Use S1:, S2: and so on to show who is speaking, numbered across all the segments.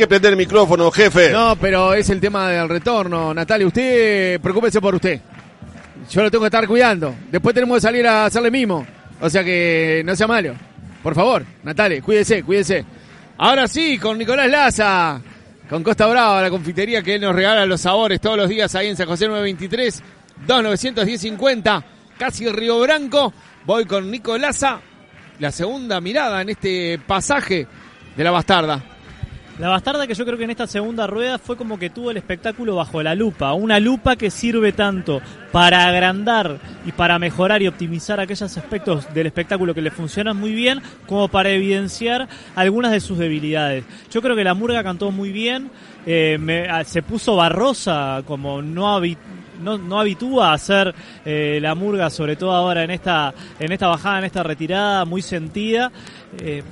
S1: que prender el micrófono, jefe.
S2: No, pero es el tema del retorno. Natalia, usted preocúpese por usted. Yo lo tengo que estar cuidando. Después tenemos que salir a hacerle mimo. O sea que no sea malo. Por favor, Natalia, cuídese, cuídese. Ahora sí, con Nicolás Laza. Con Costa Brava, la confitería que él nos regala los sabores todos los días ahí en San José 923, 2910 50, casi Río Branco. Voy con Nicolás la segunda mirada en este pasaje de la bastarda.
S3: La bastarda que yo creo que en esta segunda rueda fue como que tuvo el espectáculo bajo la lupa, una lupa que sirve tanto para agrandar y para mejorar y optimizar aquellos aspectos del espectáculo que le funcionan muy bien, como para evidenciar algunas de sus debilidades. Yo creo que la murga cantó muy bien, eh, se puso barrosa como no no, habitúa a hacer eh, la murga, sobre todo ahora en esta, en esta bajada, en esta retirada, muy sentida. Eh,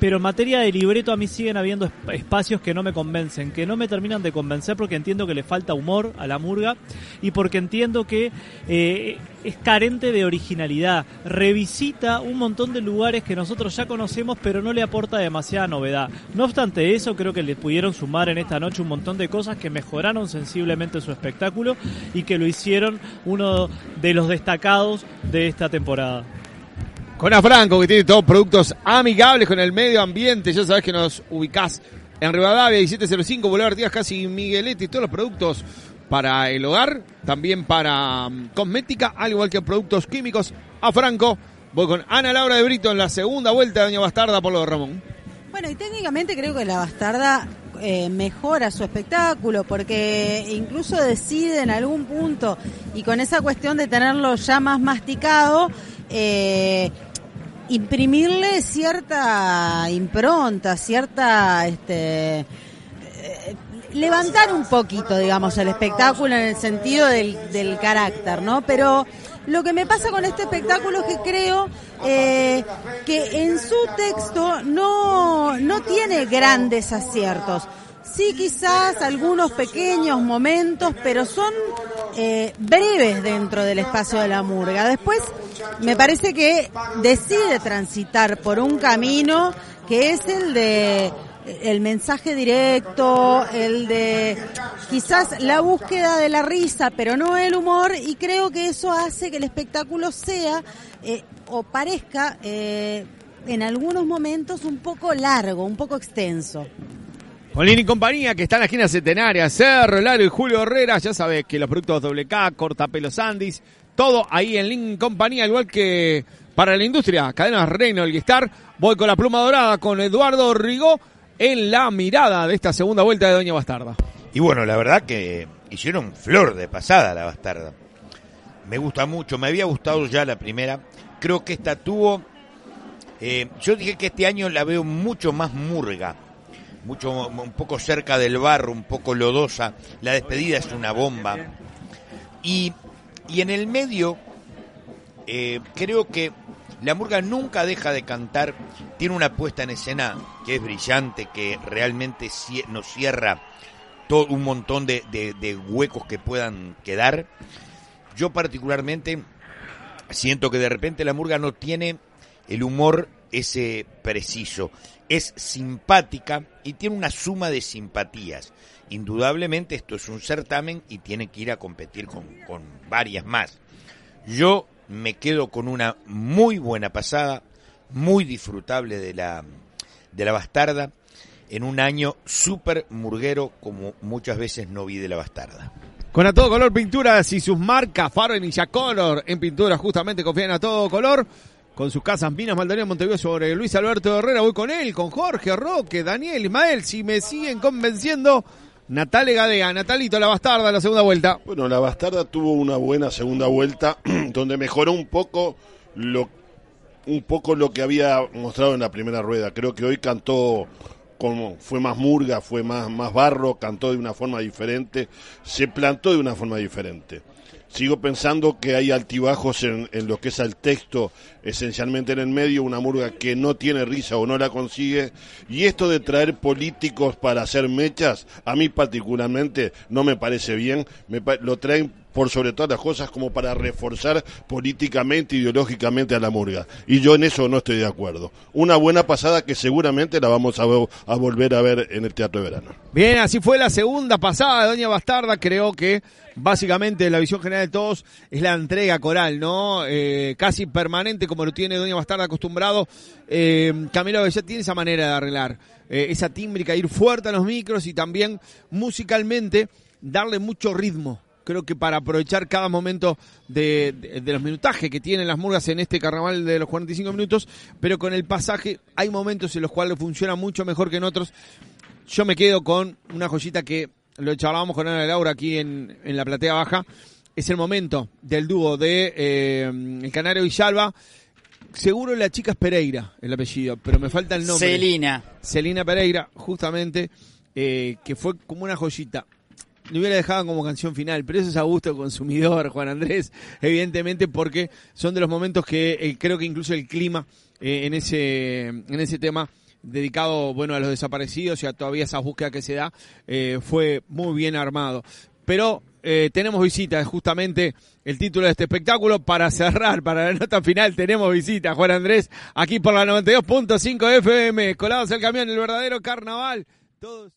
S3: pero en materia de libreto a mí siguen habiendo espacios que no me convencen, que no me terminan de convencer porque entiendo que le falta humor a la murga y porque entiendo que eh, es carente de originalidad. Revisita un montón de lugares que nosotros ya conocemos pero no le aporta demasiada novedad. No obstante eso, creo que le pudieron sumar en esta noche un montón de cosas que mejoraron sensiblemente su espectáculo y que lo hicieron uno de los destacados de esta temporada.
S2: Con Afranco, que tiene todos productos amigables con el medio ambiente. Ya sabes que nos ubicás en Rivadavia, 1705, Boulevard Díaz, casi Migueletti. Todos los productos para el hogar, también para um, cosmética, al igual que productos químicos. Afranco, voy con Ana Laura de Brito en la segunda vuelta de Doña Bastarda por lo de Ramón.
S4: Bueno, y técnicamente creo que la Bastarda eh, mejora su espectáculo porque incluso decide en algún punto y con esa cuestión de tenerlo ya más masticado, eh, imprimirle cierta impronta, cierta este eh, levantar un poquito, digamos, el espectáculo en el sentido del, del, carácter, ¿no? Pero lo que me pasa con este espectáculo es que creo eh, que en su texto no, no tiene grandes aciertos. Sí, quizás algunos pequeños momentos, pero son eh, breves dentro del espacio de la murga. Después, me parece que decide transitar por un camino que es el de el mensaje directo, el de quizás la búsqueda de la risa, pero no el humor, y creo que eso hace que el espectáculo sea eh, o parezca eh, en algunos momentos un poco largo, un poco extenso.
S2: Molín y compañía, que está en la esquina centenaria, Cerro, Laro y Julio Herrera, ya sabes que los productos WK, Cortapelo Sandys, todo ahí en Link Compañía, igual que para la industria, cadenas Reino, el Guistar. Voy con la pluma dorada con Eduardo Rigó en la mirada de esta segunda vuelta de Doña Bastarda.
S5: Y bueno, la verdad que hicieron flor de pasada la Bastarda. Me gusta mucho, me había gustado ya la primera. Creo que esta tuvo. Eh, yo dije que este año la veo mucho más murga mucho un poco cerca del barro, un poco lodosa. La despedida es una bomba. Y, y en el medio, eh, creo que la murga nunca deja de cantar. Tiene una puesta en escena que es brillante, que realmente nos cierra todo un montón de, de huecos que puedan quedar. Yo particularmente siento que de repente la murga no tiene el humor ese preciso es simpática y tiene una suma de simpatías. Indudablemente esto es un certamen y tiene que ir a competir con, varias más. Yo me quedo con una muy buena pasada, muy disfrutable de la, de la bastarda, en un año súper murguero como muchas veces no vi de la bastarda.
S2: Con a todo color pinturas y sus marcas, Faro y Ninja Color en pinturas justamente confían a todo color con sus casas Minas Maldonado Montevideo sobre Luis Alberto Herrera. Voy con él, con Jorge, Roque, Daniel, Ismael. Si me siguen convenciendo, Natale Gadea, Natalito la bastarda, la segunda vuelta.
S1: Bueno, la bastarda tuvo una buena segunda vuelta donde mejoró un poco lo un poco lo que había mostrado en la primera rueda. Creo que hoy cantó como fue más murga, fue más más barro, cantó de una forma diferente, se plantó de una forma diferente. Sigo pensando que hay altibajos en, lo que es el texto, esencialmente en el medio, una murga que no tiene risa o no la consigue. Y esto de traer políticos para hacer mechas, a mí particularmente no me parece bien. Me, lo traen por sobre todas las cosas, como para reforzar políticamente, ideológicamente a la murga. Y yo en eso no estoy de acuerdo. Una buena pasada que seguramente la vamos a, volver a ver en el Teatro de Verano.
S2: Bien, así fue la segunda pasada de Doña Bastarda. Creo que básicamente la visión general de todos es la entrega coral, ¿no? Eh, casi permanente como lo tiene Doña Bastarda acostumbrado. Eh, Camilo ya tiene esa manera de arreglar, eh, esa tímbrica, ir fuerte a los micros y también musicalmente darle mucho ritmo. Creo que para aprovechar cada momento de, de, los minutajes que tienen las murgas en este carnaval de los 45 minutos, pero con el pasaje hay momentos en los cuales funciona mucho mejor que en otros. Yo me quedo con una joyita que lo charlábamos con Ana Laura aquí en, en la platea baja, es el momento del dúo de eh, El Canario Salva. Seguro la chica es Pereira, el apellido, pero me falta el nombre.
S6: Celina.
S2: Celina Pereira, justamente, eh, que fue como una joyita. Lo hubiera dejado como canción final, pero eso es a gusto consumidor, Juan Andrés, evidentemente, porque son de los momentos que eh, creo que incluso el clima eh, en ese en ese tema dedicado bueno a los desaparecidos y a todavía esa búsqueda que se da eh, fue muy bien armado pero tenemos visita, justamente el título de este espectáculo. Para cerrar, para la nota final, tenemos visita, Juan Andrés, aquí por la 92.5 FM, colados el camión, el verdadero carnaval. Todos.